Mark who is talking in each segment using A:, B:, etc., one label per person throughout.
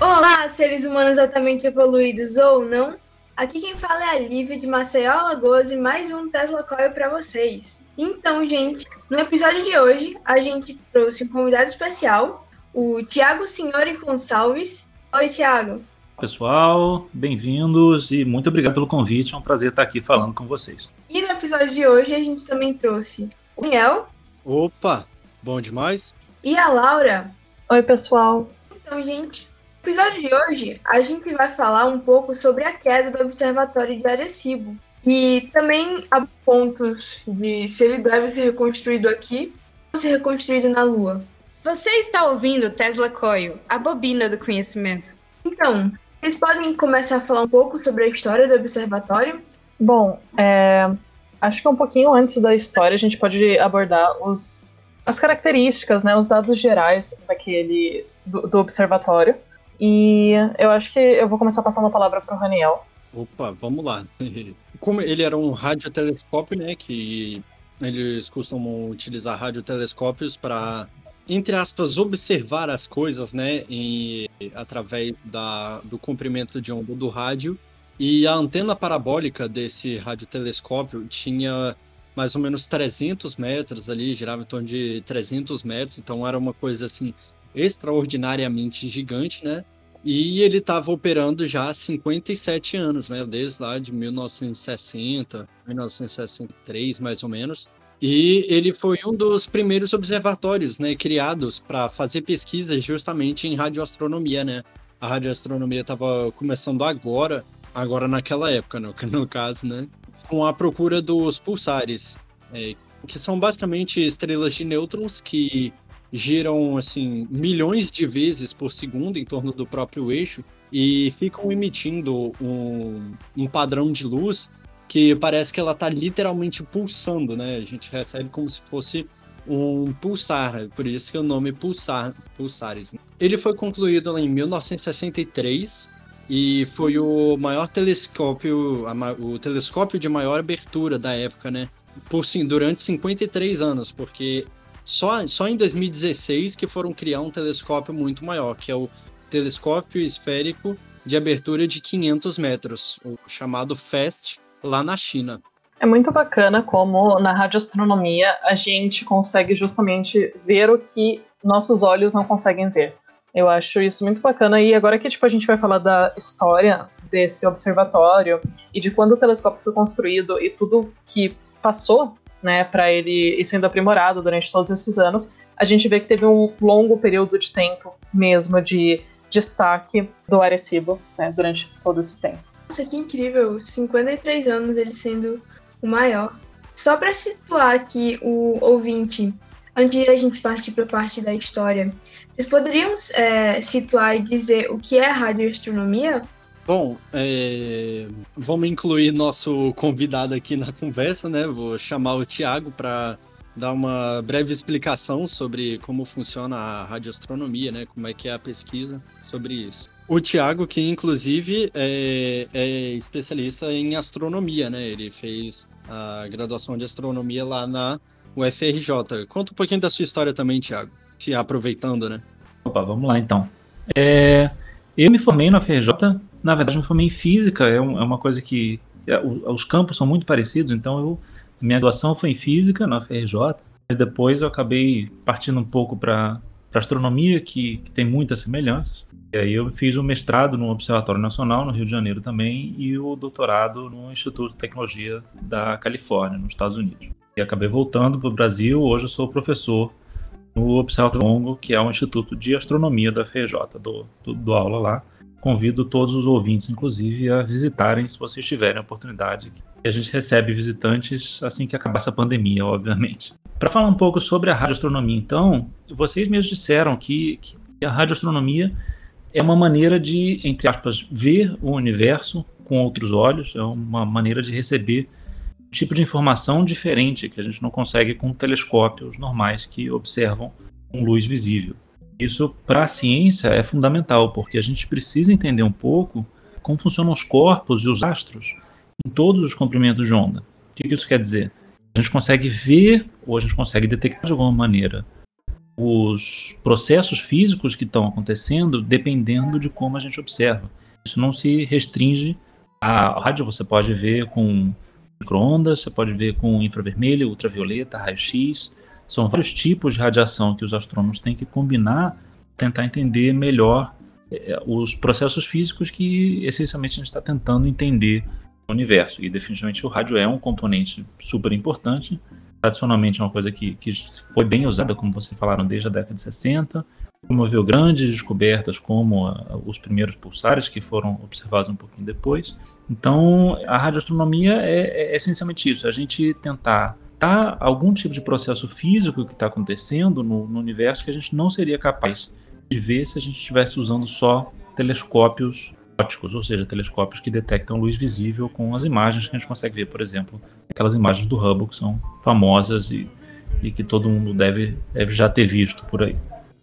A: Olá, seres humanos altamente evoluídos ou não. Aqui quem fala é a Lívia de Maceió, Alagoas e mais um Tesla Coil para vocês. Então, gente, no episódio de hoje a gente trouxe um convidado especial, o Tiago Senhori Gonçalves. Oi, Tiago.
B: Pessoal, bem-vindos e muito obrigado pelo convite. É um prazer estar aqui falando com vocês.
A: E no episódio de hoje a gente também trouxe o Daniel.
C: Opa, bom demais.
A: E a Laura.
D: Oi, pessoal.
A: Então, gente, no episódio de hoje a gente vai falar um pouco sobre a queda do Observatório de Arecibo. E também há pontos de se ele deve ser reconstruído aqui ou ser reconstruído na Lua.
E: Você está ouvindo Tesla Coil, a bobina do conhecimento.
A: Então, vocês podem começar a falar um pouco sobre a história do observatório?
D: Bom, é, acho que um pouquinho antes da história a gente pode abordar os, as características, né, os dados gerais daquele do, do observatório. E eu acho que eu vou começar passando a palavra para o Raniel.
C: Opa, vamos lá. Como ele era um radiotelescópio, né, que eles costumam utilizar radiotelescópios para entre aspas, observar as coisas, né, em, através da, do comprimento de onda do rádio. E a antena parabólica desse radiotelescópio tinha mais ou menos 300 metros ali, girava em torno de 300 metros, então era uma coisa assim extraordinariamente gigante, né? E ele estava operando já há 57 anos, né? Desde lá de 1960, 1963, mais ou menos. E ele foi um dos primeiros observatórios, né, criados para fazer pesquisas justamente em radioastronomia, né? A radioastronomia estava começando agora, agora naquela época, no, no caso, né? Com a procura dos pulsares, é, que são basicamente estrelas de nêutrons que giram assim milhões de vezes por segundo em torno do próprio eixo e ficam emitindo um, um padrão de luz que parece que ela está literalmente pulsando, né? A gente recebe como se fosse um pulsar, por isso que o nome pulsar, pulsares. Né? Ele foi concluído em 1963 e foi o maior telescópio, o telescópio de maior abertura da época, né? Por sim, durante 53 anos, porque só, só em 2016 que foram criar um telescópio muito maior, que é o telescópio esférico de abertura de 500 metros, o chamado FAST, lá na China.
D: É muito bacana como na radioastronomia a gente consegue justamente ver o que nossos olhos não conseguem ver. Eu acho isso muito bacana e agora que tipo a gente vai falar da história desse observatório e de quando o telescópio foi construído e tudo que passou, né, para ele ir sendo aprimorado durante todos esses anos, a gente vê que teve um longo período de tempo mesmo de destaque do Arecibo, né, durante todo esse tempo.
A: Nossa, que incrível! 53 anos ele sendo o maior. Só para situar aqui o ouvinte, antes de a gente partir para a parte da história, vocês poderiam é, situar e dizer o que é radioastronomia?
C: Bom, é... vamos incluir nosso convidado aqui na conversa, né? Vou chamar o Tiago para dar uma breve explicação sobre como funciona a radioastronomia, né? Como é que é a pesquisa sobre isso. O Tiago, que inclusive é, é, especialista em astronomia, né? Ele fez a graduação de astronomia lá na UFRJ. Conta um pouquinho da sua história também, Tiago. Se aproveitando, né?
B: Opa, vamos lá então. É, eu me formei na UFRJ, na verdade, me formei em física, é, um, é uma coisa que. É, os campos são muito parecidos, então eu, minha graduação foi em física na UFRJ, mas depois eu acabei partindo um pouco para astronomia, que, que tem muitas semelhanças. E aí eu fiz o mestrado no Observatório Nacional, no Rio de Janeiro também, e o doutorado no Instituto de Tecnologia da Califórnia, nos Estados Unidos. E acabei voltando para o Brasil, hoje eu sou professor no Observatório Longo, que é um instituto de astronomia da FRJ, do, do, do aula lá. Convido todos os ouvintes, inclusive, a visitarem se vocês tiverem a oportunidade. E a gente recebe visitantes assim que acabar essa pandemia, obviamente. Para falar um pouco sobre a radioastronomia, então, vocês mesmos disseram que, que a radioastronomia é uma maneira de, entre aspas, ver o universo com outros olhos, é uma maneira de receber um tipo de informação diferente que a gente não consegue com telescópios normais que observam com luz visível. Isso para a ciência é fundamental, porque a gente precisa entender um pouco como funcionam os corpos e os astros em todos os comprimentos de onda. O que, que isso quer dizer? A gente consegue ver ou a gente consegue detectar de alguma maneira os processos físicos que estão acontecendo dependendo de como a gente observa. Isso não se restringe à rádio, você pode ver com microondas, você pode ver com infravermelho, ultravioleta, raio-x. São vários tipos de radiação que os astrônomos têm que combinar, tentar entender melhor é, os processos físicos que essencialmente a gente está tentando entender universo. E definitivamente o rádio é um componente super importante. Tradicionalmente é uma coisa que, que foi bem usada, como vocês falaram, desde a década de 60. Promoveu grandes descobertas, como a, os primeiros pulsares, que foram observados um pouquinho depois. Então, a radioastronomia é, é essencialmente isso: a gente tentar dar algum tipo de processo físico que está acontecendo no, no universo que a gente não seria capaz de ver se a gente estivesse usando só telescópios ópticos, ou seja, telescópios que detectam luz visível com as imagens que a gente consegue ver, por exemplo, aquelas imagens do Hubble que são famosas e, e que todo mundo deve, deve já ter visto por aí.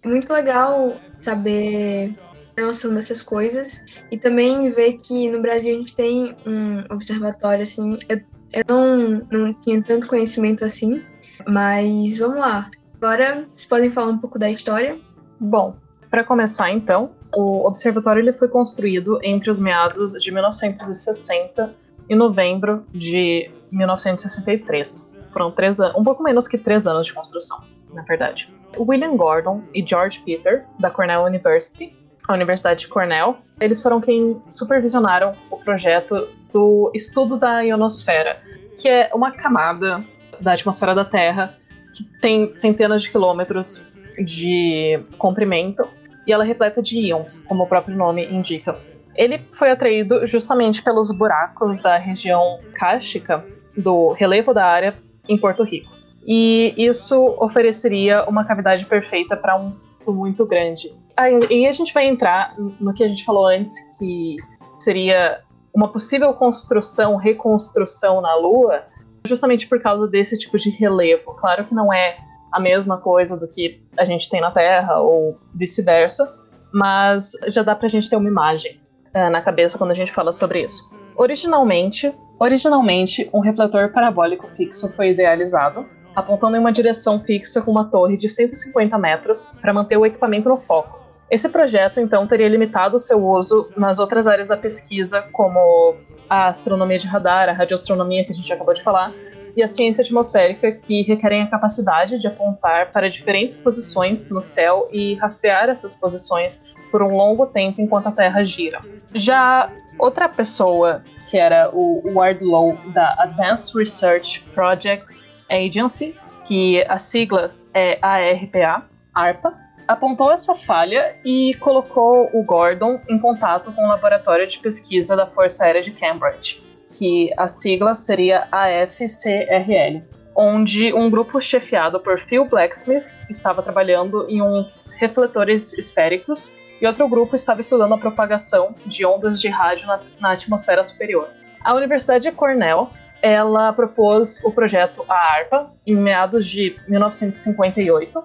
A: É muito legal saber a noção dessas coisas e também ver que no Brasil a gente tem um observatório assim. Eu, eu não, não tinha tanto conhecimento assim, mas vamos lá. Agora vocês podem falar um pouco da história.
D: Bom, para começar, então, o observatório ele foi construído entre os meados de 1960 e novembro de 1963. Foram três um pouco menos que três anos de construção, na verdade. William Gordon e George Peter, da Cornell University, a Universidade de Cornell, eles foram quem supervisionaram o projeto do estudo da ionosfera, que é uma camada da atmosfera da Terra que tem centenas de quilômetros de comprimento e ela é repleta de íons, como o próprio nome indica. Ele foi atraído justamente pelos buracos da região cástica do relevo da área em Porto Rico. E isso ofereceria uma cavidade perfeita para um muito grande. Aí a gente vai entrar no que a gente falou antes, que seria uma possível construção, reconstrução na Lua, justamente por causa desse tipo de relevo. Claro que não é a mesma coisa do que a gente tem na Terra ou vice-versa, mas já dá pra gente ter uma imagem uh, na cabeça quando a gente fala sobre isso. Originalmente, originalmente, um refletor parabólico fixo foi idealizado, apontando em uma direção fixa com uma torre de 150 metros para manter o equipamento no foco. Esse projeto, então, teria limitado seu uso nas outras áreas da pesquisa, como a astronomia de radar, a radioastronomia que a gente acabou de falar, e a ciência atmosférica, que requerem a capacidade de apontar para diferentes posições no céu e rastrear essas posições por um longo tempo enquanto a Terra gira. Já outra pessoa, que era o Wardlow da Advanced Research Projects Agency, que a sigla é ARPA, ARPA, apontou essa falha e colocou o Gordon em contato com o laboratório de pesquisa da Força Aérea de Cambridge que a sigla seria AFCRL, onde um grupo chefiado por Phil Blacksmith estava trabalhando em uns refletores esféricos e outro grupo estava estudando a propagação de ondas de rádio na, na atmosfera superior. A Universidade de Cornell ela propôs o projeto ARPA em meados de 1958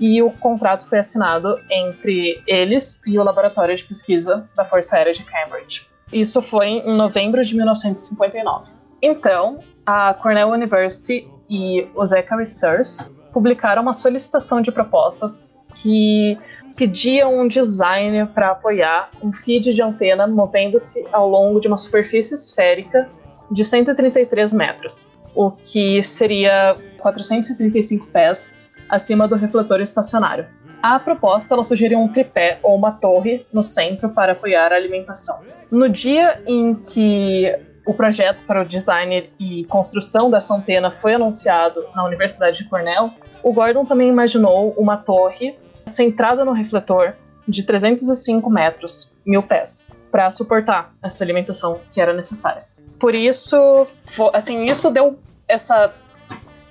D: e o contrato foi assinado entre eles e o Laboratório de Pesquisa da Força Aérea de Cambridge. Isso foi em novembro de 1959. Então, a Cornell University e o Zeka Research publicaram uma solicitação de propostas que pedia um design para apoiar um feed de antena movendo-se ao longo de uma superfície esférica de 133 metros, o que seria 435 pés acima do refletor estacionário. A proposta ela sugeria um tripé ou uma torre no centro para apoiar a alimentação. No dia em que o projeto para o design e construção dessa antena foi anunciado na Universidade de Cornell, o Gordon também imaginou uma torre centrada no refletor de 305 metros, mil pés, para suportar essa alimentação que era necessária. Por isso, assim, isso deu essa,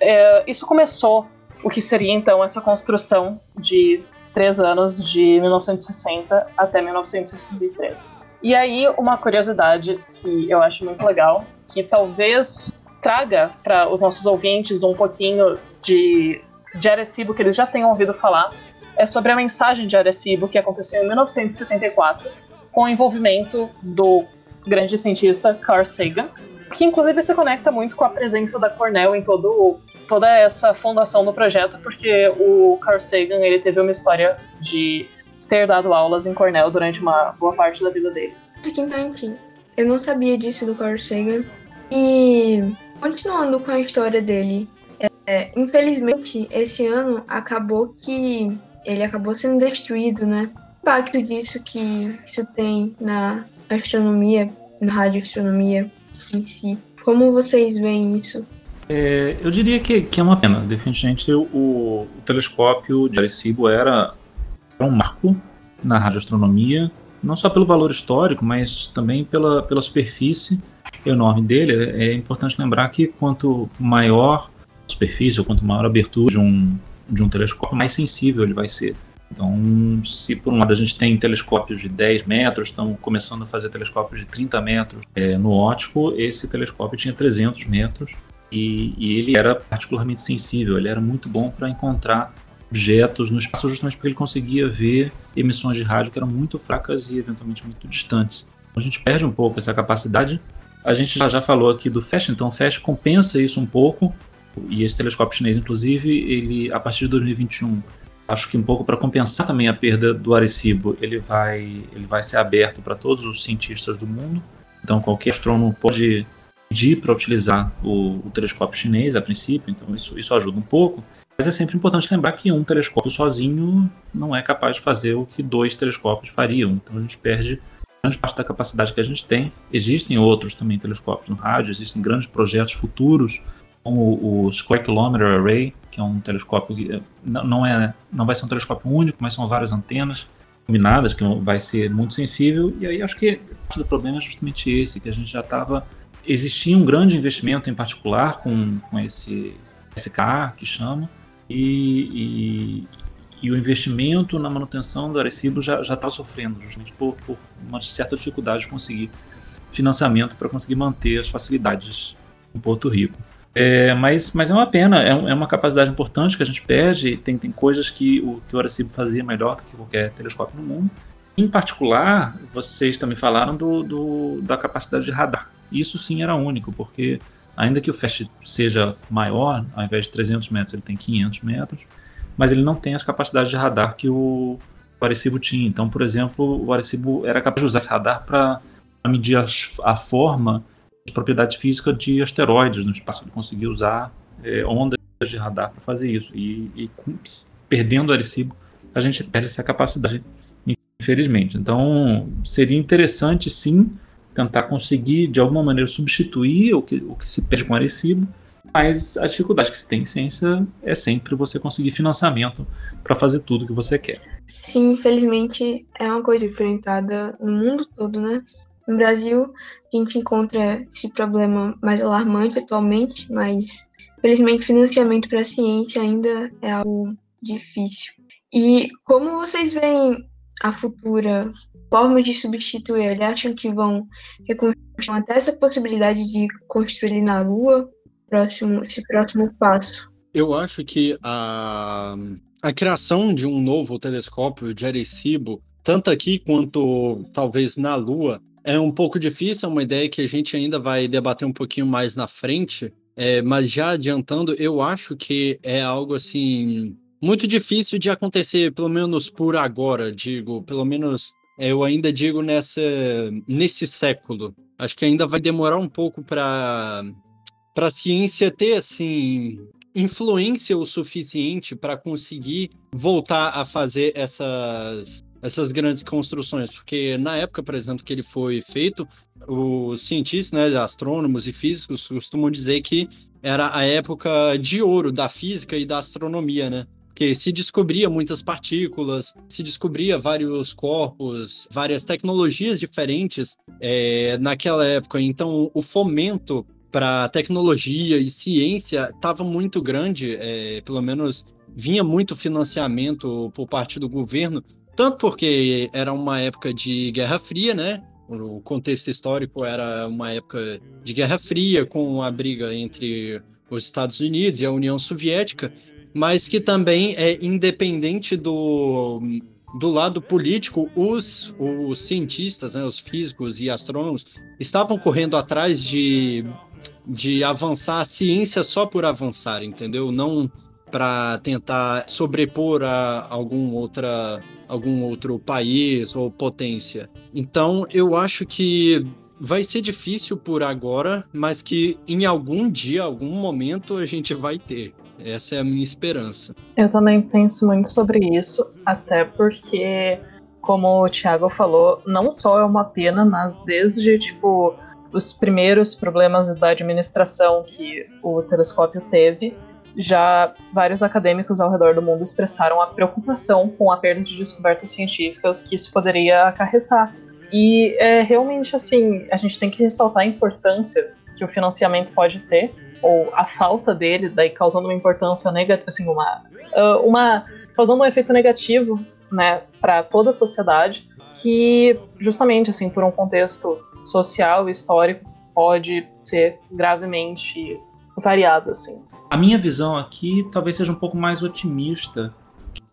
D: é, isso começou o que seria então essa construção de três anos de 1960 até 1963. E aí, uma curiosidade que eu acho muito legal, que talvez traga para os nossos ouvintes um pouquinho de, de Arecibo que eles já tenham ouvido falar, é sobre a mensagem de Arecibo que aconteceu em 1974, com o envolvimento do grande cientista Carl Sagan. que inclusive se conecta muito com a presença da Cornell em todo toda essa fundação do projeto, porque o Carl Sagan ele teve uma história de ter dado aulas em Cornell durante uma boa parte da vida dele.
A: Então, eu não sabia disso do Carl Sagan. E continuando com a história dele, é, infelizmente esse ano acabou que ele acabou sendo destruído, né? O impacto disso que isso tem na astronomia, na radioastronomia em si. Como vocês veem isso?
B: É, eu diria que, que, é uma pena. Definitivamente, o, o telescópio de Arecibo era, era, um marco na radioastronomia, não só pelo valor histórico, mas também pela, pela superfície enorme dele. É, é importante lembrar que quanto maior a superfície, ou quanto maior a abertura de um, de um telescópio, mais sensível ele vai ser. Então, se por um lado a gente tem telescópios de 10 metros, estamos começando a fazer telescópios de 30 metros é, no ótico, esse telescópio tinha 300 metros e, e ele era particularmente sensível, ele era muito bom para encontrar objetos no espaço justamente porque ele conseguia ver emissões de rádio que eram muito fracas e eventualmente muito distantes. A gente perde um pouco essa capacidade. A gente já, já falou aqui do FAST, então o FAST compensa isso um pouco, e esse telescópio chinês, inclusive, ele a partir de 2021 acho que um pouco para compensar também a perda do Arecibo, ele vai, ele vai ser aberto para todos os cientistas do mundo. Então qualquer astrônomo pode pedir para utilizar o, o, telescópio chinês a princípio, então isso, isso ajuda um pouco. Mas é sempre importante lembrar que um telescópio sozinho não é capaz de fazer o que dois telescópios fariam. Então a gente perde grande parte da capacidade que a gente tem. Existem outros também telescópios no rádio, existem grandes projetos futuros como o Square Kilometer Array, que é um telescópio que eh, não é não vai ser um telescópio único, mas são várias antenas combinadas que vai ser muito sensível. E aí acho que parte do problema é justamente esse, que a gente já estava existia um grande investimento em particular com, com esse SK que chama e, e, e o investimento na manutenção do Arecibo já está sofrendo justamente por, por uma certa dificuldade de conseguir financiamento para conseguir manter as facilidades em Porto Rico. É, mas, mas é uma pena, é, é, uma capacidade importante que a gente perde. Tem, tem coisas que o, que o Arecibo fazia melhor do que qualquer telescópio no mundo. Em particular, vocês também falaram do, do, da capacidade de radar. Isso sim era único, porque ainda que o FAST seja maior, ao invés de 300 metros, ele tem 500 metros, mas ele não tem as capacidades de radar que o, Arecibo tinha. Então, por exemplo, o Arecibo era capaz de usar esse radar para medir a, a forma propriedades físicas de asteroides no espaço. Ele conseguia usar é, ondas de radar para fazer isso. E, e perdendo o Arecibo, a gente perde essa capacidade, infelizmente. Então, seria interessante, sim, tentar conseguir, de alguma maneira, substituir o que, o que se perde com o Arecibo, mas a dificuldade que se tem em ciência é sempre você conseguir financiamento para fazer tudo que você quer.
A: Sim, infelizmente é uma coisa enfrentada no mundo todo, né? No Brasil, a gente encontra esse problema mais alarmante atualmente, mas felizmente financiamento para a ciência ainda é algo difícil. E como vocês veem a futura forma de substituir ele? Acham que vão reconstruir até essa possibilidade de construir na Lua? Próximo, esse próximo passo.
C: Eu acho que a, a criação de um novo telescópio de Arecibo, tanto aqui quanto talvez na Lua, é um pouco difícil, é uma ideia que a gente ainda vai debater um pouquinho mais na frente, é, mas já adiantando, eu acho que é algo assim muito difícil de acontecer, pelo menos por agora, digo, pelo menos é, eu ainda digo nessa nesse século. Acho que ainda vai demorar um pouco para para a ciência ter assim influência o suficiente para conseguir voltar a fazer essas essas grandes construções, porque na época, por exemplo, que ele foi feito, os cientistas, né, astrônomos e físicos costumam dizer que era a época de ouro da física e da astronomia, né? Porque se descobria muitas partículas, se descobria vários corpos, várias tecnologias diferentes é, naquela época. Então, o fomento para tecnologia e ciência estava muito grande, é, pelo menos vinha muito financiamento por parte do governo tanto porque era uma época de Guerra Fria, né? O contexto histórico era uma época de Guerra Fria, com a briga entre os Estados Unidos e a União Soviética, mas que também é independente do, do lado político, os, os cientistas, né, os físicos e astrônomos estavam correndo atrás de, de avançar a ciência só por avançar, entendeu? Não para tentar sobrepor a algum outra algum outro país ou potência. Então, eu acho que vai ser difícil por agora, mas que em algum dia, algum momento a gente vai ter. Essa é a minha esperança.
D: Eu também penso muito sobre isso, até porque, como o Thiago falou, não só é uma pena, mas desde tipo os primeiros problemas da administração que o telescópio teve, já vários acadêmicos ao redor do mundo expressaram a preocupação com a perda de descobertas científicas que isso poderia acarretar. E é realmente assim, a gente tem que ressaltar a importância que o financiamento pode ter ou a falta dele, daí causando uma importância negativa, assim, uma, ah, uma causando um efeito negativo, né, para toda a sociedade, que justamente assim por um contexto social e histórico pode ser gravemente variado, assim.
B: A minha visão aqui talvez seja um pouco mais otimista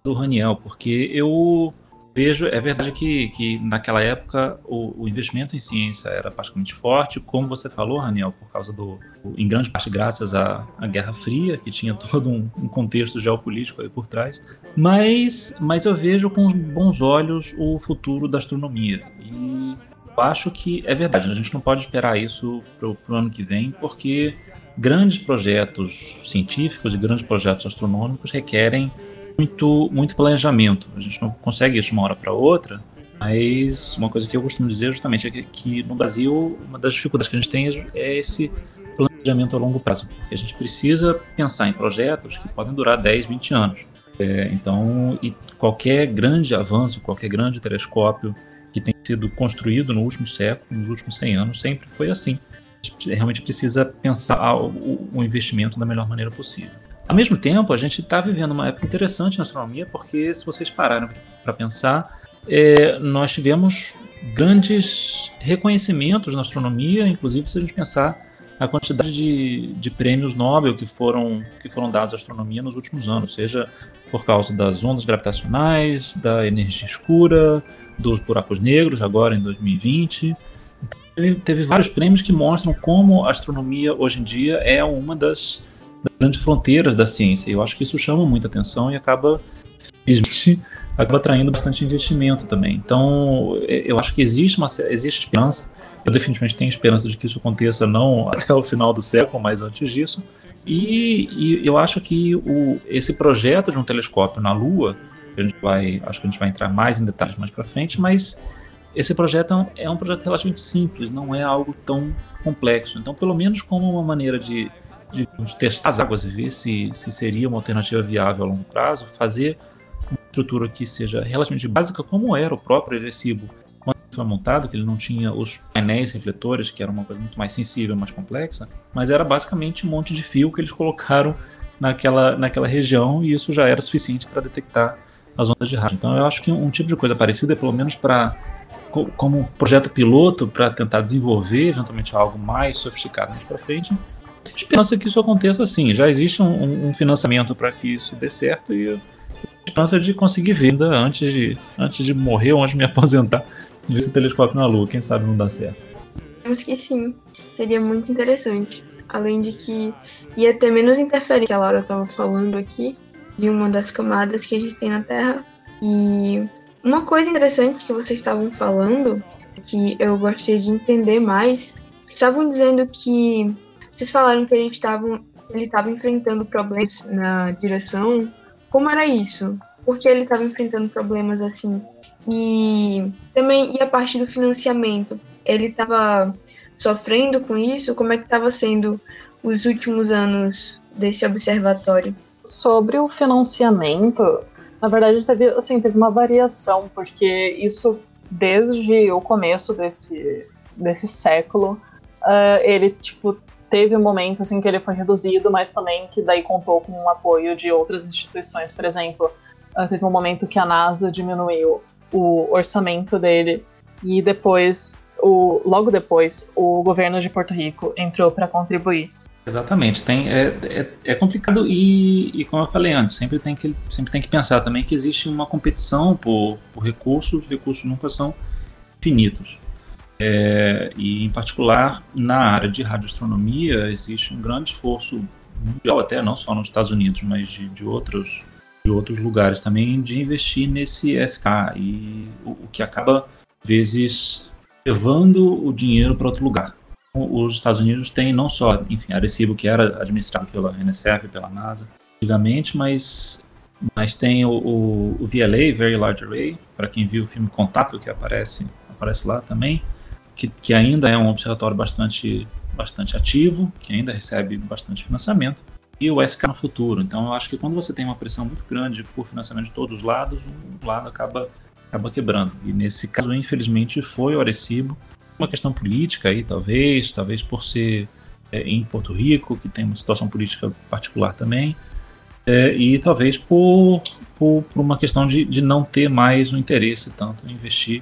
B: do Raniel, porque eu vejo, é verdade que, que naquela época o, o, investimento em ciência era praticamente forte, como você falou, Raniel, por causa do, em grande parte graças à, à Guerra Fria, que tinha todo um, um, contexto geopolítico aí por trás, mas, mas eu vejo com bons olhos o futuro da astronomia. E eu acho que é verdade, a gente não pode esperar isso para o ano que vem, porque grandes projetos científicos e grandes projetos astronômicos requerem muito, muito planejamento. A gente não consegue isso de uma hora para outra, mas uma coisa que eu costumo dizer justamente é que, que, no Brasil uma das dificuldades que a gente tem é esse planejamento a longo prazo. A gente precisa pensar em projetos que podem durar 10, 20 anos. É, então, qualquer grande avanço, qualquer grande telescópio que tenha sido construído no último século, nos últimos 100 anos, sempre foi assim. A gente realmente precisa pensar o, o investimento da melhor maneira possível. Ao mesmo tempo, a gente está vivendo uma época interessante na astronomia, porque se vocês pararam para pensar, é, nós tivemos grandes reconhecimentos na astronomia, inclusive se a gente pensar a quantidade de, de prêmios Nobel que foram, que foram dados à astronomia nos últimos anos, seja por causa das ondas gravitacionais, da energia escura, dos buracos negros, agora em 2020. Teve, teve vários prêmios que mostram como a astronomia hoje em dia é uma das grandes fronteiras da ciência. Eu acho que isso chama muita atenção e acaba, felizmente, acaba atraindo bastante investimento também. Então, eu acho que existe uma existe esperança. Eu definitivamente tenho esperança de que isso aconteça não até o final do século, mas antes disso. E, e eu acho que o, esse projeto de um telescópio na Lua, a gente vai, acho que a gente vai entrar mais em detalhes mais para frente, mas esse projeto é um projeto relativamente simples, não é algo tão complexo. Então, pelo menos como uma maneira de de testar as águas e ver se, se seria uma alternativa viável a longo prazo, fazer uma estrutura que seja relativamente básica, como era o próprio Recibo quando foi montado, que ele não tinha os painéis refletores, que era uma coisa muito mais sensível, mais complexa, mas era basicamente um monte de fio que eles colocaram naquela, naquela região e isso já era suficiente para detectar as ondas de rádio. Então eu acho que um tipo de coisa parecida, pelo menos para como projeto piloto para tentar desenvolver eventualmente algo mais sofisticado mais para frente, esperança que isso aconteça assim. Já existe um, um financiamento para que isso dê certo e a esperança de conseguir venda antes de, antes de morrer ou antes de me aposentar, ver esse telescópio na Lua. Quem sabe não dá certo.
A: Acho que sim. Seria muito interessante. Além de que ia ter menos interferência, a Laura estava falando aqui, de uma das camadas que a gente tem na Terra. E uma coisa interessante que vocês estavam falando, que eu gostaria de entender mais, estavam dizendo que vocês falaram que ele estava ele estava enfrentando problemas na direção. Como era isso? Porque ele estava enfrentando problemas assim. E também e a parte do financiamento, ele estava sofrendo com isso? Como é que estava sendo os últimos anos desse observatório?
D: Sobre o financiamento, na verdade teve assim teve uma variação porque isso desde o começo desse desse século uh, ele tipo teve um momento assim que ele foi reduzido, mas também que daí contou com o apoio de outras instituições. Por exemplo, ah, teve um momento que a NASA diminuiu o orçamento dele e depois, o, logo depois, o governo de Porto Rico entrou para contribuir.
B: Exatamente, tem, é, é, é complicado e, e, como eu falei antes, sempre tem, que, sempre tem que pensar também que existe uma competição por, por recursos, recursos nunca são infinitos. É, e em particular na área de radioastronomia existe um grande esforço mundial até não só nos Estados Unidos, mas de, de outros de outros lugares também de investir nesse SK e o, o que acaba vezes levando o dinheiro para outro lugar. Os Estados Unidos têm não só, enfim, Arecibo, que era administrado pela NSF, pela NASA, antigamente, mas, mas tem o, o, o VLA, Very Large Array, para quem viu o filme Contato, que aparece, aparece lá também, que, que ainda é um observatório bastante, bastante ativo, que ainda recebe bastante financiamento, e o SK no futuro. Então eu acho que quando você tem uma pressão muito grande por financiamento de todos os lados, um lado acaba, acaba quebrando. E nesse caso, infelizmente, foi o Arecibo, uma questão política aí, talvez, talvez por ser é, em Porto Rico, que tem uma situação política particular também, é, e talvez por, por, por, uma questão de, de não ter mais o interesse tanto em investir,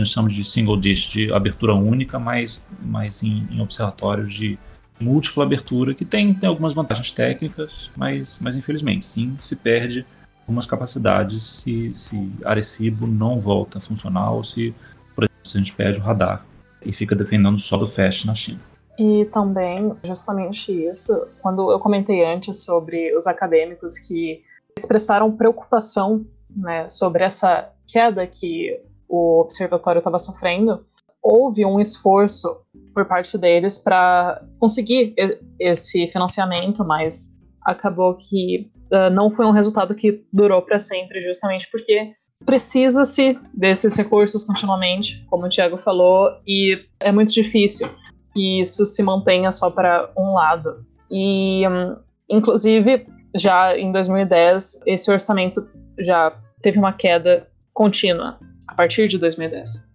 B: a gente chama de single dish, de abertura única, mas, mas em, em observatórios de múltipla abertura, que tem, tem algumas vantagens técnicas, mas, mas infelizmente, sim, se perde algumas capacidades se, se Arecibo não volta a funcionar ou se, por exemplo, se a gente perde o radar e fica dependendo só do FAST na China.
D: E também, justamente isso, quando eu comentei antes sobre os acadêmicos que expressaram preocupação né, sobre essa queda que o observatório estava sofrendo, houve um esforço por parte deles para conseguir esse financiamento, mas acabou que uh, não foi um resultado que durou para sempre, justamente porque precisa-se desses recursos continuamente, como o Tiago falou, e é muito difícil que isso se mantenha só para um lado. E, um, inclusive, já em 2010, esse orçamento já teve uma queda contínua a partir de 2010.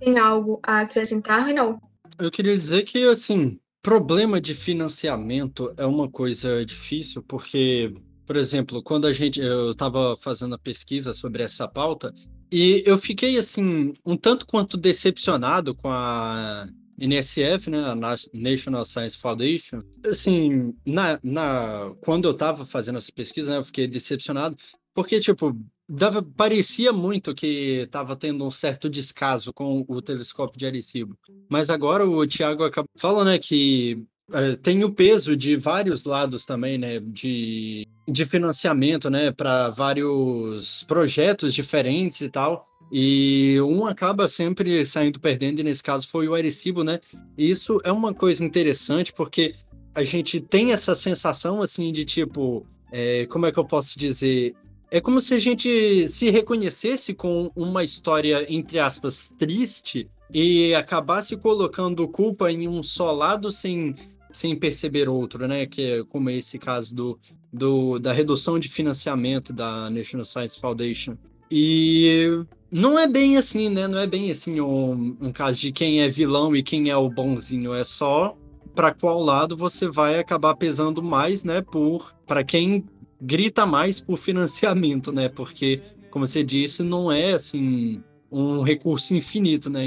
A: Tem algo a acrescentar, Renan?
C: Eu queria dizer que, assim, problema de financiamento é uma coisa difícil, porque por exemplo, quando a gente eu estava fazendo a pesquisa sobre essa pauta e eu fiquei assim um tanto quanto decepcionado com a NSF, né, a National Science Foundation. Assim, na, na quando eu estava fazendo essa pesquisa, né, eu fiquei decepcionado porque tipo dava parecia muito que estava tendo um certo descaso com o telescópio de Arecibo. Mas agora o Tiago acabou falando né, que é, tem o peso de vários lados também, né? De, de financiamento, né? Para vários projetos diferentes e tal. E um acaba sempre saindo perdendo, e nesse caso foi o Arecibo, né? E isso é uma coisa interessante, porque a gente tem essa sensação, assim, de tipo, é, como é que eu posso dizer? É como se a gente se reconhecesse com uma história, entre aspas, triste e acabasse colocando culpa em um só lado sem sem perceber outro, né? Que é como esse caso do, do, da redução de financiamento da National Science Foundation. E não é bem assim, né? Não é bem assim um, um caso de quem é vilão e quem é o bonzinho. É só para qual lado você vai acabar pesando mais, né? Por para quem grita mais por financiamento, né? Porque, como você disse, não é assim um recurso infinito, né?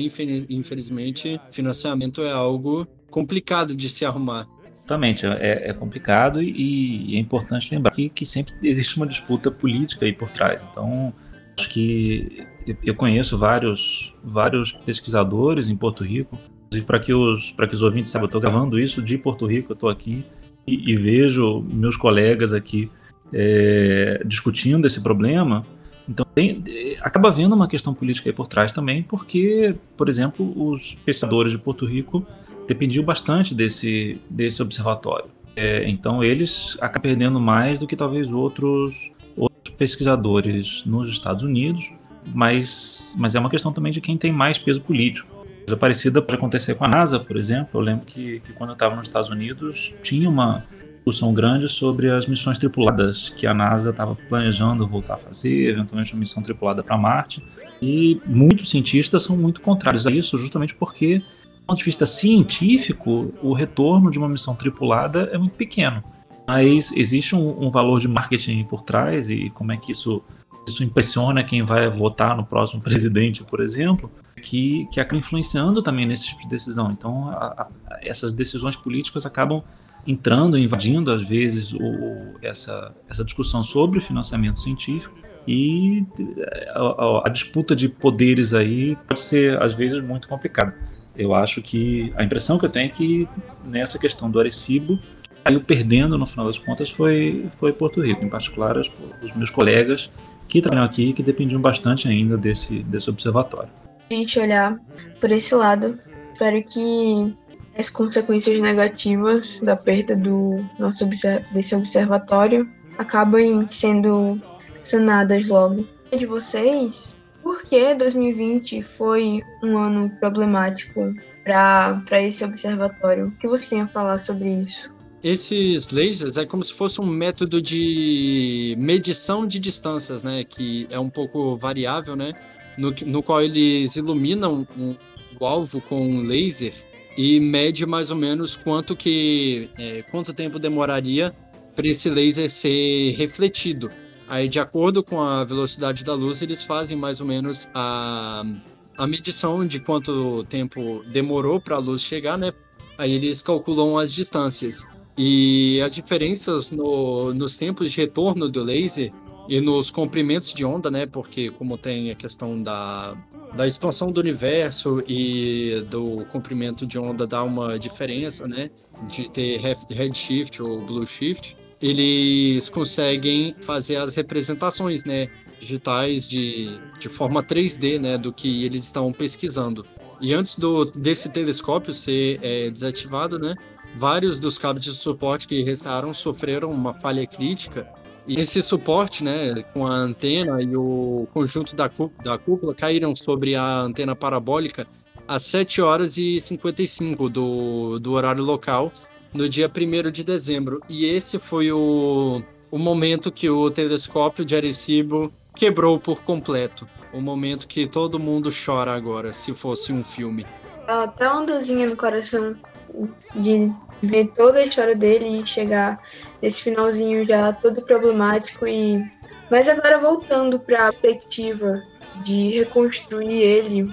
C: Infelizmente, financiamento é algo complicado de se arrumar.
B: Exatamente, é, é complicado e, e, é importante lembrar que, que sempre existe uma disputa política aí por trás. Então, acho que eu conheço vários, vários pesquisadores em Porto Rico, inclusive para que os que os ouvintes saibam, eu estou gravando isso de Porto Rico, eu estou aqui e, e, vejo meus colegas aqui é, discutindo esse problema. Então, tem, acaba havendo uma questão política aí por trás também, porque, por exemplo, os pesquisadores de Porto Rico dependiam bastante desse, desse observatório. É, então eles acabam perdendo mais do que talvez outros, outros pesquisadores nos Estados Unidos, mas, mas é uma questão também de quem tem mais peso político. Coisa parecida pode acontecer com a NASA, por exemplo. Eu lembro que, que quando eu estava nos Estados Unidos tinha uma discussão grande sobre as missões tripuladas que a NASA estava planejando voltar a fazer, eventualmente uma missão tripulada para Marte. E muitos cientistas são muito contrários a isso, justamente porque ponto de vista científico, o retorno de uma missão tripulada é muito pequeno. Mas existe um, um, valor de marketing por trás e como é que isso, isso impressiona quem vai votar no próximo presidente, por exemplo, que, que acaba influenciando também nesse tipo de decisão. Então, a, a, essas decisões políticas acabam entrando, invadindo às vezes o, essa, essa discussão sobre o financiamento científico e a, a, a, disputa de poderes aí pode ser às vezes muito complicada. Eu acho que a impressão que eu tenho é que nessa questão do Arecibo caiu perdendo no final das contas foi, foi Porto Rico, em particular os, os meus colegas que trabalham aqui que dependiam bastante ainda desse, desse observatório.
A: A gente olhar por esse lado, espero que as consequências negativas da perda do nosso desse observatório acabem sendo sanadas logo. De vocês, por que 2020 foi um ano problemático para esse observatório? O que você tem a falar sobre isso?
C: Esses lasers é como se fosse um método de medição de distâncias, né? Que é um pouco variável, né? No, no qual eles iluminam um, o alvo com um laser e mede mais ou menos quanto que é, quanto tempo demoraria para esse laser ser refletido. Aí, de acordo com a velocidade da luz, eles fazem mais ou menos a, a medição de quanto tempo demorou para a luz chegar, né? Aí eles calculam as distâncias. E as diferenças no, nos tempos de retorno do laser e nos comprimentos de onda, né? Porque como tem a questão da, da expansão do universo e do comprimento de onda dá uma diferença, né? De ter redshift ou blueshift, eles conseguem fazer as representações, né? Digitais de, de forma 3D, né? Do que eles estão pesquisando. E antes do, desse telescópio ser é, desativado, né? Vários dos cabos de suporte que restaram sofreram uma falha crítica e esse suporte, né, com a antena e o conjunto da, da cúpula caíram sobre a antena parabólica às 7 horas e 55 do, do horário local, no dia 1 de dezembro. E esse foi o, o momento que o telescópio de Arecibo quebrou por completo. O momento que todo mundo chora agora, se fosse um filme.
A: Até uma dorzinha no coração de ver toda a história dele e chegar nesse finalzinho já todo problemático e mas agora voltando para a perspectiva de reconstruir ele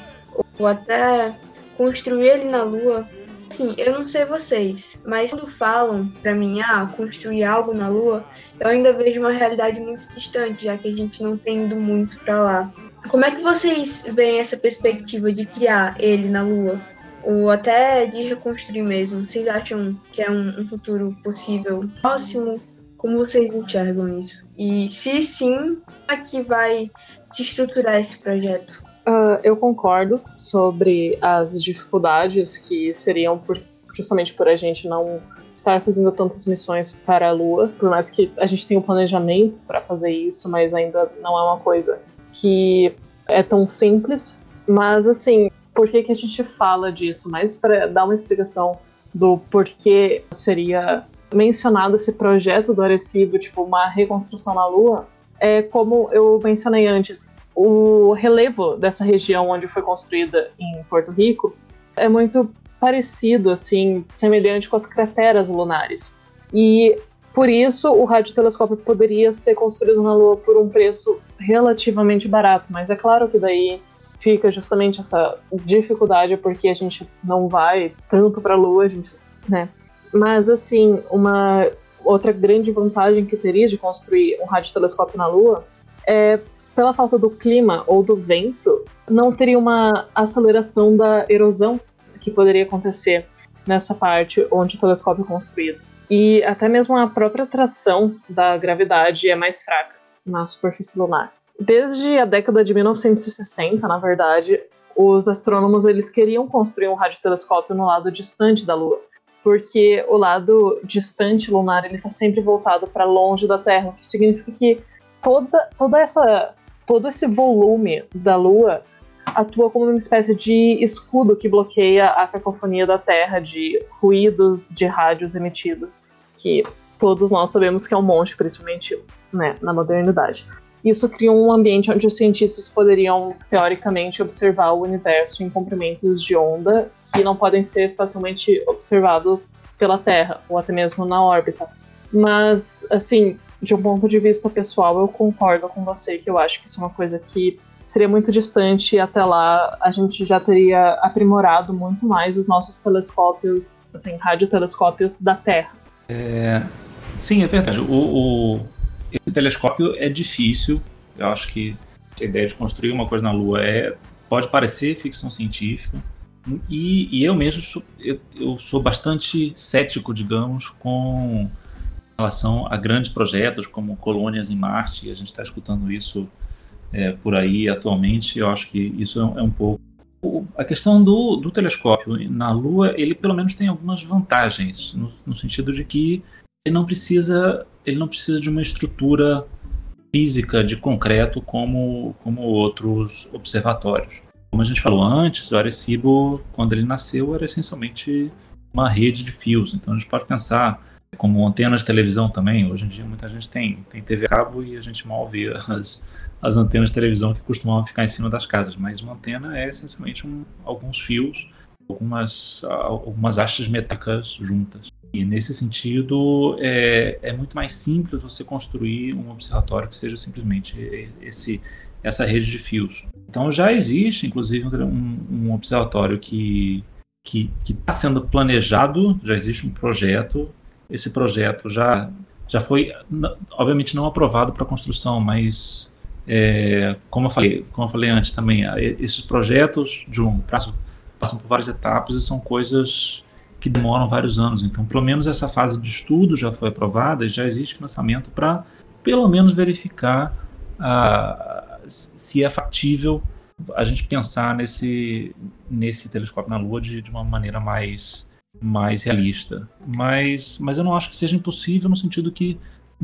A: ou até construir ele na lua assim eu não sei vocês mas quando falam para mim ah construir algo na lua eu ainda vejo uma realidade muito distante já que a gente não tem ido muito para lá. Como é que vocês veem essa perspectiva de criar ele na lua ou até de reconstruir mesmo. Vocês acham que é um, um futuro possível próximo? Como vocês enxergam isso? E se sim, aqui é vai se estruturar esse projeto?
D: Uh, eu concordo sobre as dificuldades que seriam por, justamente por a gente não estar fazendo tantas missões para a Lua, por mais que a gente tenha um planejamento para fazer isso, mas ainda não é uma coisa que é tão simples. Mas assim, por que, que a gente fala disso, mas para dar uma explicação do porquê seria mencionado esse projeto do Arecibo, tipo uma reconstrução na Lua, é como eu mencionei antes, o relevo dessa região onde foi construída em Porto Rico é muito parecido, assim, semelhante com as crateras lunares. E por isso o radiotelescópio poderia ser construído na Lua por um preço relativamente barato, mas é claro que daí fica justamente essa dificuldade porque a gente não vai tanto para a Lua, a gente, né? Mas assim, uma outra grande vantagem que teria de construir um radiotelescópio na Lua é pela falta do clima ou do vento, não teria uma aceleração da erosão que poderia acontecer nessa parte onde o telescópio é construído. E até mesmo a própria atração da gravidade é mais fraca na superfície lunar. Desde a década de 1960, na verdade, os astrônomos eles queriam construir um radiotelescópio no lado distante da Lua, porque o lado distante lunar ele está sempre voltado para longe da Terra, o que significa que toda, toda essa, todo esse volume da Lua atua como uma espécie de escudo que bloqueia a cacofonia da Terra de ruídos de rádios emitidos, que todos nós sabemos que é um monte, principalmente né, na modernidade. Isso cria um ambiente onde os cientistas poderiam, teoricamente, observar o universo em comprimentos de onda que não podem ser facilmente observados pela Terra, ou até mesmo na órbita. Mas, assim, de um ponto de vista pessoal, eu concordo com você que eu acho que isso é uma coisa que seria muito distante e até lá a gente já teria aprimorado muito mais os nossos telescópios, assim, radiotelescópios da Terra.
B: É, sim, é verdade. O, o, esse telescópio é difícil. Eu acho que a ideia de construir uma coisa na Lua é, pode parecer ficção científica. E, e eu mesmo sou, eu, eu, sou bastante cético, digamos, com relação a grandes projetos como colônias em Marte. A gente está escutando isso é, por aí atualmente. Eu acho que isso é, é um pouco a questão do, do, telescópio na Lua, ele pelo menos tem algumas vantagens, no, no, sentido de que ele não precisa, ele não precisa de uma estrutura física de concreto como, como outros observatórios. Como a gente falou antes, o Arecibo, quando ele nasceu, era essencialmente uma rede de fios. Então a gente pode pensar como antenas de televisão também. Hoje em dia muita gente tem, tem TV a cabo e a gente mal vê as, as antenas de televisão que costumavam ficar em cima das casas, mas uma antena é essencialmente um, alguns fios, algumas, algumas hastes metálicas juntas. E nesse sentido, é, é muito mais simples você construir um observatório que seja simplesmente esse, essa rede de fios. Então já existe, inclusive, um, um observatório que que está sendo planejado, já existe um projeto. Esse projeto já, já foi, obviamente, não aprovado para construção, mas é, como, eu falei, como eu falei antes também, esses projetos de longo prazo passam por várias etapas e são coisas que demoram vários anos. Então, pelo menos essa fase de estudo já foi aprovada e já existe financiamento para, pelo menos, verificar ah, se é factível a gente pensar nesse, nesse telescópio na Lua de, de uma maneira mais, mais realista. Mas, mas eu não acho que seja impossível no sentido que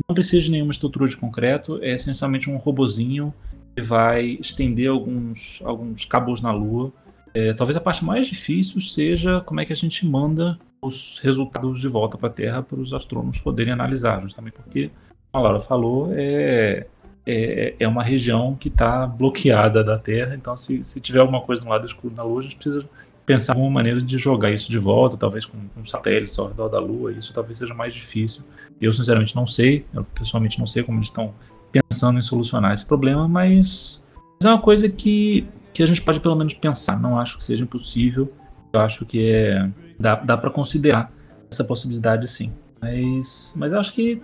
B: não precisa de nenhuma estrutura de concreto, é essencialmente um robozinho que vai estender alguns, alguns cabos na Lua. É, talvez a parte mais difícil seja como é que a gente manda os resultados de volta para a Terra para os astrônomos poderem analisar, justamente porque, como a Laura falou, é, é, é uma região que está bloqueada da Terra, então se, se tiver alguma coisa no lado escuro da Lua, a gente precisa pensar uma maneira de jogar isso de volta, talvez com um satélite ao redor da Lua, isso talvez seja mais difícil. Eu, sinceramente, não sei, eu pessoalmente não sei como eles estão pensando em solucionar esse problema, mas é uma coisa que, que a gente pode pelo menos pensar. Não acho que seja impossível, eu acho que é, dá, dá para considerar essa possibilidade sim. Mas, mas acho que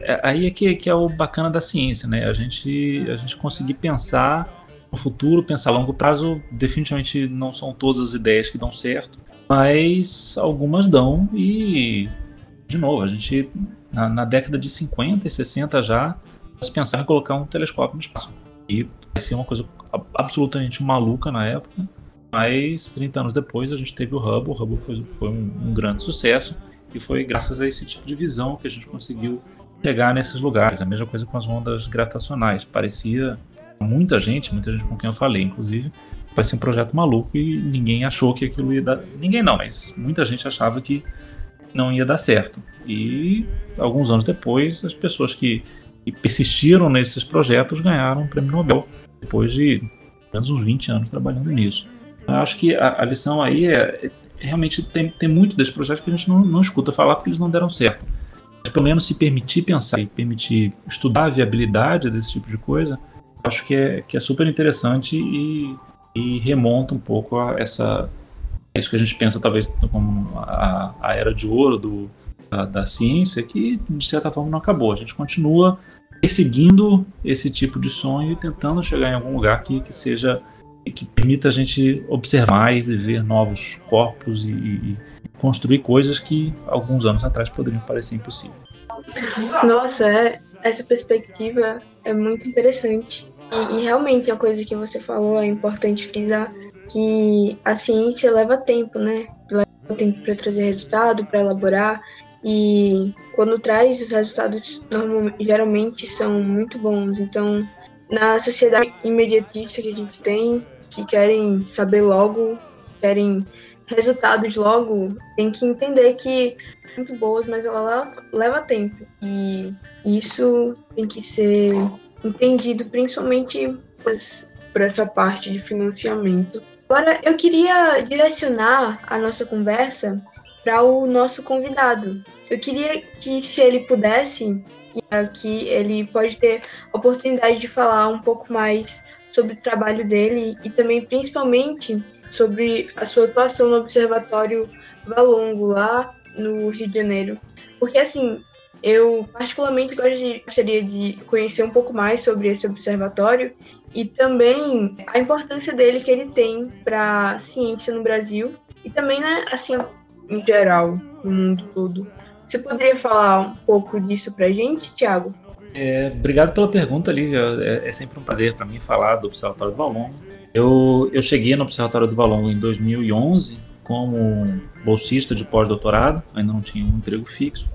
B: é, aí é que, que é o bacana da ciência, né? A gente, a gente conseguir pensar no futuro, pensar a longo prazo, definitivamente não são todas as ideias que dão certo, mas algumas dão e, de novo, a gente, na, na década de 50 e 60 já, se pensar em colocar um telescópio no espaço. E parecia uma coisa absolutamente maluca na época, mas 30 anos depois a gente teve o Hubble, o Hubble foi, foi um, um grande sucesso, e foi graças a esse tipo de visão que a gente conseguiu chegar nesses lugares. A mesma coisa com as ondas gravitacionais. Parecia muita gente, muita gente com quem eu falei, inclusive, ser um projeto maluco e ninguém achou que aquilo ia dar. Ninguém não, mas muita gente achava que não ia dar certo. E alguns anos depois, as pessoas que, que persistiram nesses projetos ganharam o prêmio Nobel, depois de menos uns 20 anos trabalhando nisso. Eu acho que a, a lição aí é, é, realmente tem, tem muito desses projetos que a gente não, não escuta falar porque eles não deram certo. Mas pelo menos se permitir pensar e permitir estudar a viabilidade desse tipo de coisa, acho que é, que é super interessante e, e remonta um pouco a essa é isso que a gente pensa talvez como a, a era de ouro do, da, da, ciência que de certa forma não acabou a gente continua perseguindo esse tipo de sonho e tentando chegar em algum lugar que, que seja que permita a gente observar e ver novos corpos e, e construir coisas que alguns anos atrás poderiam parecer impossíveis.
A: Nossa, é, essa perspectiva é muito interessante. E, e realmente a coisa que você falou é importante frisar que a ciência leva tempo, né? Leva tempo para trazer resultado, para elaborar. E quando traz os resultados, geralmente são muito bons. Então, na sociedade imediatista que a gente tem, que querem saber logo, querem resultados logo, tem que entender que muito boas, mas ela leva tempo. E isso tem que ser entendido principalmente por essa parte de financiamento. Agora, eu queria direcionar a nossa conversa para o nosso convidado. Eu queria que, se ele pudesse, aqui ele pode ter a oportunidade de falar um pouco mais sobre o trabalho dele e também, principalmente, sobre a sua atuação no Observatório Valongo, lá no Rio de Janeiro. Porque, assim, eu particularmente gostaria de conhecer um pouco mais sobre esse observatório e também a importância dele que ele tem para a ciência no Brasil e também, né, assim, em geral, no mundo todo. Você poderia falar um pouco disso para a gente, Tiago?
B: É, obrigado pela pergunta, Lívia. É, é sempre um prazer para mim falar do Observatório do Valongo. Eu, eu cheguei no Observatório do Valongo em 2011 como bolsista de pós-doutorado, ainda não tinha um emprego fixo.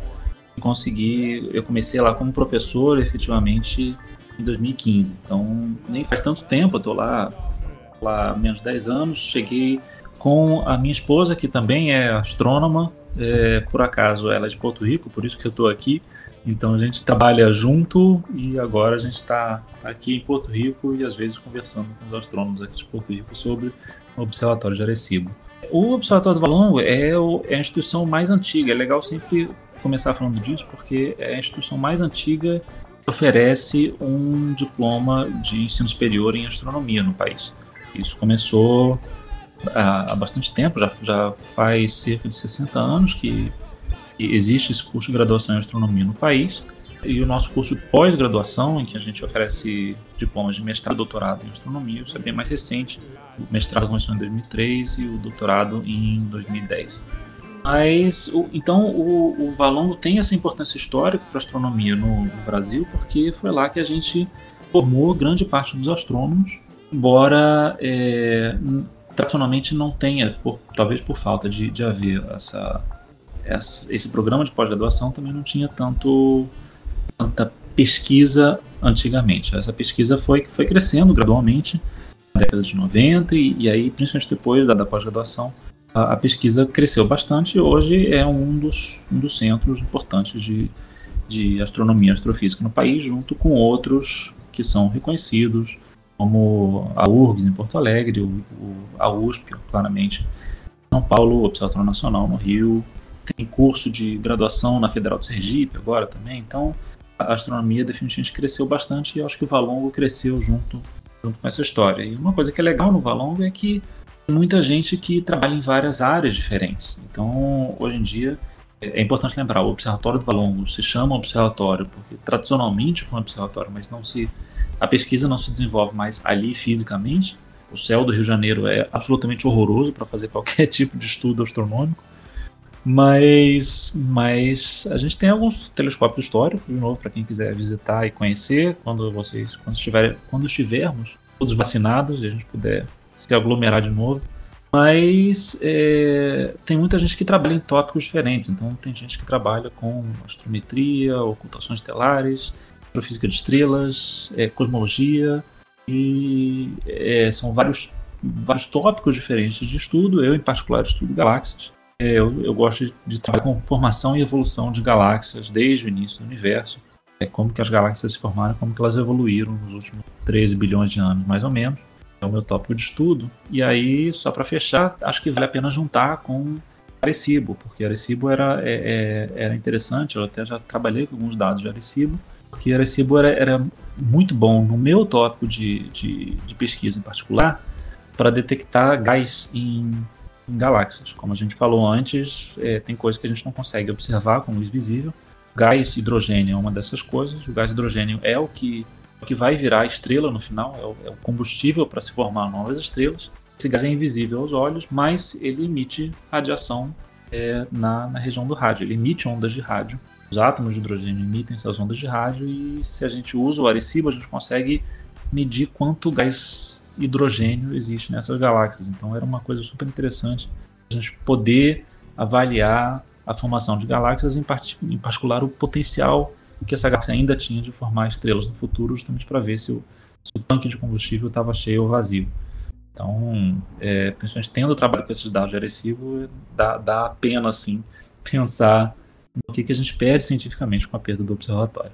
B: E consegui, eu comecei lá como professor efetivamente em 2015. Então, nem faz tanto tempo, eu estou lá, lá menos de 10 anos. Cheguei com a minha esposa, que também é astrônoma, é, por acaso ela é de Porto Rico, por isso que eu estou aqui. Então a gente trabalha junto e agora a gente está aqui em Porto Rico e às vezes conversando com os astrônomos aqui de Porto Rico sobre o Observatório de Arecibo. O Observatório do Valongo é, é a instituição mais antiga. É legal sempre começar falando disso porque é a instituição mais antiga que oferece um diploma de ensino superior em astronomia no país. Isso começou há, bastante tempo, já, já faz cerca de 60 anos que existe esse curso de graduação em astronomia no país e o nosso curso de pós-graduação, em que a gente oferece diplomas de mestrado e doutorado em astronomia, isso é bem mais recente. O mestrado começou em 2003 e o doutorado em 2010. Mas, o, então, o, o Valongo tem essa importância histórica para a astronomia no, no, Brasil, porque foi lá que a gente formou grande parte dos astrônomos, embora é, tradicionalmente não tenha, por, talvez por falta de, de haver essa esse programa de pós-graduação também não tinha tanto tanta pesquisa antigamente. Essa pesquisa foi, foi crescendo gradualmente na década de 90 e, e aí, principalmente depois da, da pós-graduação, a, a, pesquisa cresceu bastante e hoje é um dos, um dos centros importantes de, de astronomia e astrofísica no país, junto com outros que são reconhecidos, como a URGS em Porto Alegre, o, o, a USP, claramente, São Paulo, o Observatório Nacional no Rio, tem curso de graduação na Federal do Sergipe agora também, então a astronomia definitivamente cresceu bastante e eu acho que o Valongo cresceu junto, junto com essa história. E uma coisa que é legal no Valongo é que tem muita gente que trabalha em várias áreas diferentes. Então, hoje em dia, é, é importante lembrar, o Observatório do Valongo se chama Observatório porque tradicionalmente foi um observatório, mas não se a pesquisa não se desenvolve mais ali fisicamente. O céu do Rio de Janeiro é absolutamente horroroso para fazer qualquer tipo de estudo astronômico. Mas, mas a gente tem alguns telescópios históricos, de novo, para quem quiser visitar e conhecer, quando vocês, quando, estiver, quando estivermos todos vacinados e a gente puder se aglomerar de novo. Mas é, tem muita gente que trabalha em tópicos diferentes. Então, tem gente que trabalha com astrometria, ocultações estelares, astrofísica de estrelas, é, cosmologia, e é, são vários, vários tópicos diferentes de estudo. Eu, em particular, estudo galáxias. É, eu, eu, gosto de, de, trabalhar com formação e evolução de galáxias desde o início do universo. É como que as galáxias se formaram, como que elas evoluíram nos últimos 13 bilhões de anos, mais ou menos. É o meu tópico de estudo. E aí, só para fechar, acho que vale a pena juntar com Arecibo, porque Arecibo era, é, é, era interessante. Eu até já trabalhei com alguns dados de Arecibo, porque Arecibo era, era muito bom no meu tópico de, de, de pesquisa em particular para detectar gás em em galáxias. Como a gente falou antes, é, tem coisas que a gente não consegue observar com luz visível. Gás hidrogênio é uma dessas coisas. O gás hidrogênio é o que, o que vai virar estrela no final, é o, é o combustível para se formar novas estrelas. Esse gás é invisível aos olhos, mas ele emite radiação é, na, na região do rádio. Ele emite ondas de rádio. Os átomos de hidrogênio emitem essas ondas de rádio e se a gente usa o Arecibo, a gente consegue medir quanto gás hidrogênio existe nessas galáxias. Então era uma coisa super interessante a gente poder avaliar a formação de galáxias, em, part em particular o potencial que essa galáxia ainda tinha de formar estrelas no futuro, justamente para ver se o, se o, tanque de combustível estava cheio ou vazio. Então, é, principalmente tendo trabalho com esses dados de Arecibo, dá, dá pena assim pensar no que, que a gente perde cientificamente com a perda do observatório.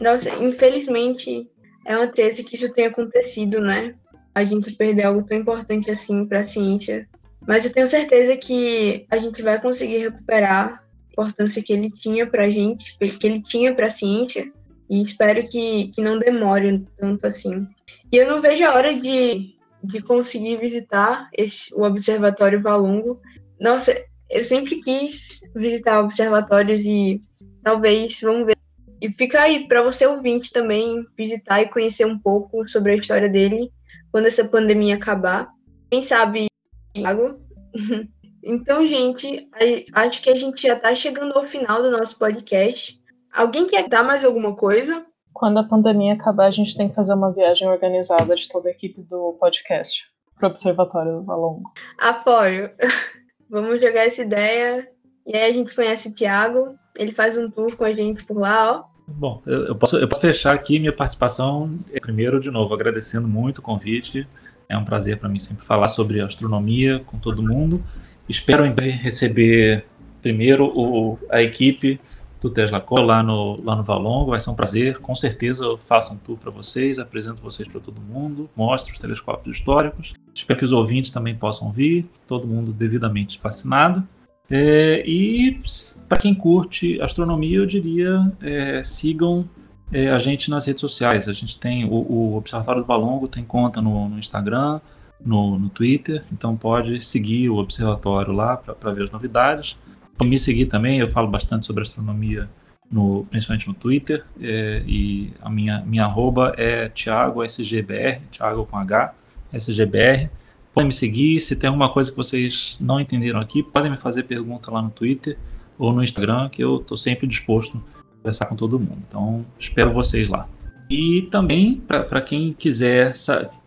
A: Nossa, infelizmente é uma tese que isso tem acontecido, né? a gente perder algo tão importante assim para a ciência. Mas eu tenho certeza que a gente vai conseguir recuperar a importância que ele tinha para a gente, que ele tinha para a ciência, e espero que, que não demore tanto assim. E eu não vejo a hora de, de conseguir visitar esse, o Observatório Valongo. Nossa, eu sempre quis visitar observatórios e talvez, vamos ver. E fica aí para você ouvinte também visitar e conhecer um pouco sobre a história dele quando essa pandemia acabar. Quem sabe, Thiago? então, gente, acho que a gente já está chegando ao final do nosso podcast. Alguém quer dar mais alguma coisa?
D: Quando a pandemia acabar, a gente tem que fazer uma viagem organizada de toda a equipe do podcast para o Observatório do Valongo.
A: Apoio. Vamos jogar essa ideia. E aí a gente conhece o Thiago. Ele faz um tour com a gente por lá, ó.
B: Bom, eu posso, eu posso fechar aqui minha participação. Primeiro, de novo, agradecendo muito o convite. É um prazer para mim sempre falar sobre astronomia com todo mundo. Espero em breve receber primeiro o, a equipe do Tesla Core lá no, lá no Valongo. Vai ser um prazer. Com certeza eu faço um tour para vocês, apresento vocês para todo mundo, mostro os telescópios históricos. Espero que os ouvintes também possam vir, todo mundo devidamente fascinado. É, e para quem curte astronomia, eu diria é, sigam é, a gente nas redes sociais. A gente tem o, o Observatório do Valongo tem conta no, no Instagram, no, no, Twitter, então pode seguir o observatório lá para ver as novidades. Pode me seguir também, eu falo bastante sobre astronomia, no, principalmente no Twitter, é, e a minha, minha arroba é thiagosgbr, Thiago com H, sgbr. Podem me seguir, se tem alguma coisa que vocês não entenderam aqui, podem me fazer pergunta lá no Twitter ou no Instagram, que eu estou sempre disposto a conversar com todo mundo. Então, espero vocês lá. E também, para quem quiser,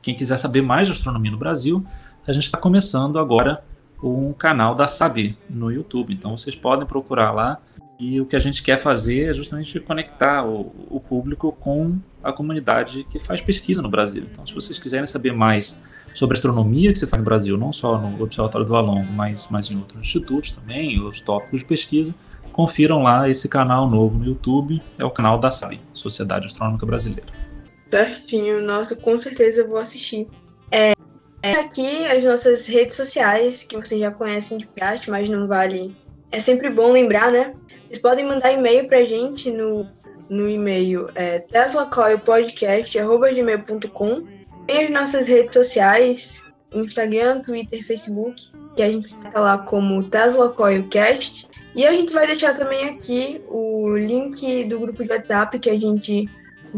B: quem quiser saber mais de astronomia no Brasil, a gente está começando agora um canal da SAB no YouTube. Então vocês podem procurar lá. E o que a gente quer fazer é justamente conectar o, o público com a comunidade que faz pesquisa no Brasil. Então, se vocês quiserem saber mais sobre astronomia que se faz no Brasil, não só no Observatório do Valongo, mas, mas em outros institutos também, os tópicos de pesquisa, confiram lá esse canal novo no YouTube, é o canal da SAB, Sociedade Astronômica Brasileira.
A: Certinho, nossa, com certeza eu vou assistir. É, aqui as nossas redes sociais, que vocês já conhecem de praxe, mas não vale. É sempre bom lembrar, né? Vocês podem mandar e-mail pra gente no, no e-mail é, teslacoilpodcast.gmail.com Tem as nossas redes sociais, Instagram, Twitter, Facebook, que a gente tá lá como Tesla Coilcast. E a gente vai deixar também aqui o link do grupo de WhatsApp que a gente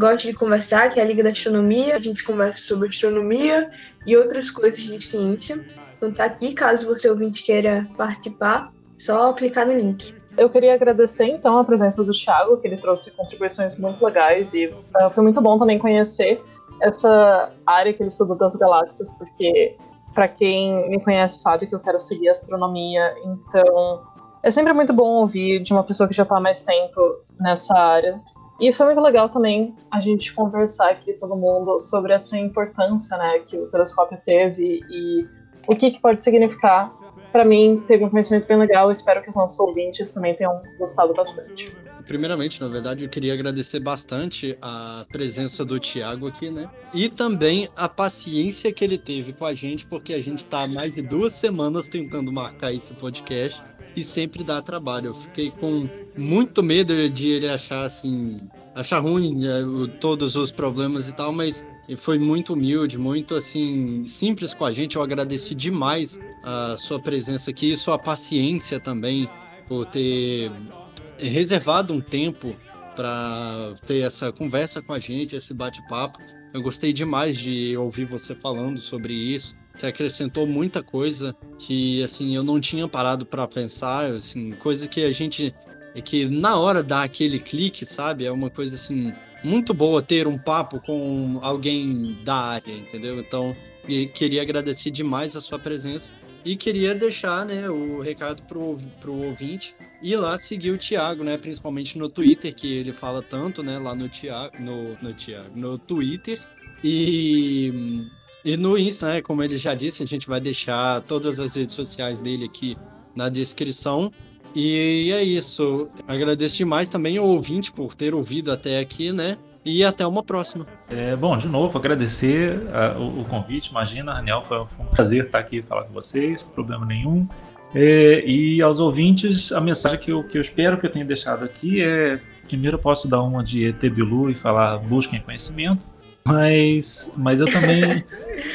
A: gosta de conversar, que é a Liga da Astronomia. A gente conversa sobre astronomia e outras coisas de ciência. Então tá aqui, caso você ouvinte queira participar, só clicar no link.
D: Eu queria agradecer então a presença do Thiago, que ele trouxe contribuições muito legais e uh, foi muito bom também conhecer essa área que ele estudou das galáxias, porque para quem me conhece sabe que eu quero seguir astronomia, então é sempre muito bom ouvir de uma pessoa que já está há mais tempo nessa área. E foi muito legal também a gente conversar aqui, todo mundo, sobre essa importância né, que o telescópio teve e o que, que pode significar. Para mim, teve um conhecimento bem legal. Espero que os nossos ouvintes também tenham gostado bastante.
C: Primeiramente, na verdade, eu queria agradecer bastante a presença do Tiago aqui, né? E também a paciência que ele teve com a gente, porque a gente está há mais de duas semanas tentando marcar esse podcast e sempre dá trabalho. Eu fiquei com muito medo de ele achar assim, achar ruim né, todos os problemas e tal, mas foi muito humilde, muito assim simples com a gente. Eu agradeci demais a sua presença aqui, sua paciência também por ter reservado um tempo para ter essa conversa com a gente, esse bate-papo. Eu gostei demais de ouvir você falando sobre isso. Você acrescentou muita coisa que assim eu não tinha parado para pensar, assim, coisa que a gente é que na hora dá aquele clique, sabe? É uma coisa assim muito boa ter um papo com alguém da área, entendeu? Então, queria agradecer demais a sua presença e queria deixar, né, o recado pro, pro ouvinte ir lá seguir o Thiago, né, principalmente no Twitter, que ele fala tanto, né, lá no Thiago, no, no Thiago, no Twitter. E e no Insta, né, como ele já disse, a gente vai deixar todas as redes sociais dele aqui na descrição. E é isso. Agradeço demais também ao ouvinte por ter ouvido até aqui, né? E até uma próxima.
B: É, bom, de novo, agradecer uh, o, o, convite. Imagina, Daniel, foi, foi, um prazer estar aqui falar com vocês, problema nenhum. É, e aos ouvintes, a mensagem que eu, que eu espero que eu tenha deixado aqui é: primeiro, posso dar uma de ET Bilu e falar busquem conhecimento. Mas, mas eu também,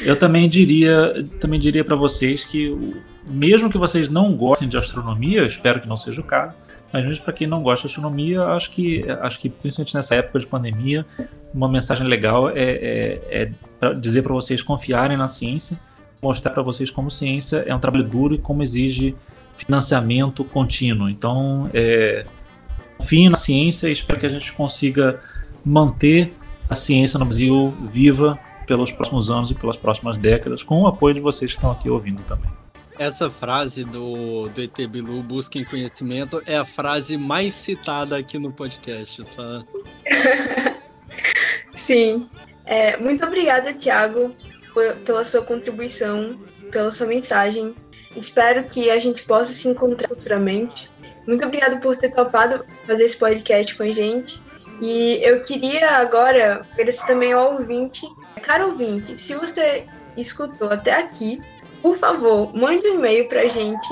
B: eu também diria, também diria para vocês que mesmo que vocês não gostem de astronomia, espero que não seja o caso, mas mesmo para quem não gosta de astronomia, acho que, acho que principalmente nessa época de pandemia, uma mensagem legal é, é, é pra dizer para vocês confiarem na ciência, mostrar para vocês como ciência é um trabalho duro e como exige financiamento contínuo. Então, é, na ciência e espero que a gente consiga manter a ciência no Brasil viva pelos próximos anos e pelas próximas décadas, com o apoio de vocês que estão aqui ouvindo também.
C: Essa frase do, do ET Bilu, busquem conhecimento, é a frase mais citada aqui no podcast, sabe?
A: Sim. É, muito obrigada, Thiago, pela sua contribuição, pela sua mensagem. Espero que a gente possa se encontrar futuramente. Muito obrigada por ter topado fazer esse podcast com a gente. E eu queria agora agradecer também ao ouvinte. Caro ouvinte, se você escutou até aqui, por favor, mande um e-mail pra gente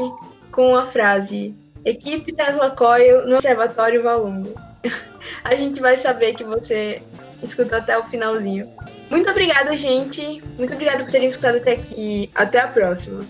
A: com a frase Equipe Tesla Coil no Observatório Valongo. a gente vai saber que você escutou até o finalzinho. Muito obrigada, gente. Muito obrigada por terem escutado até aqui. Até a próxima.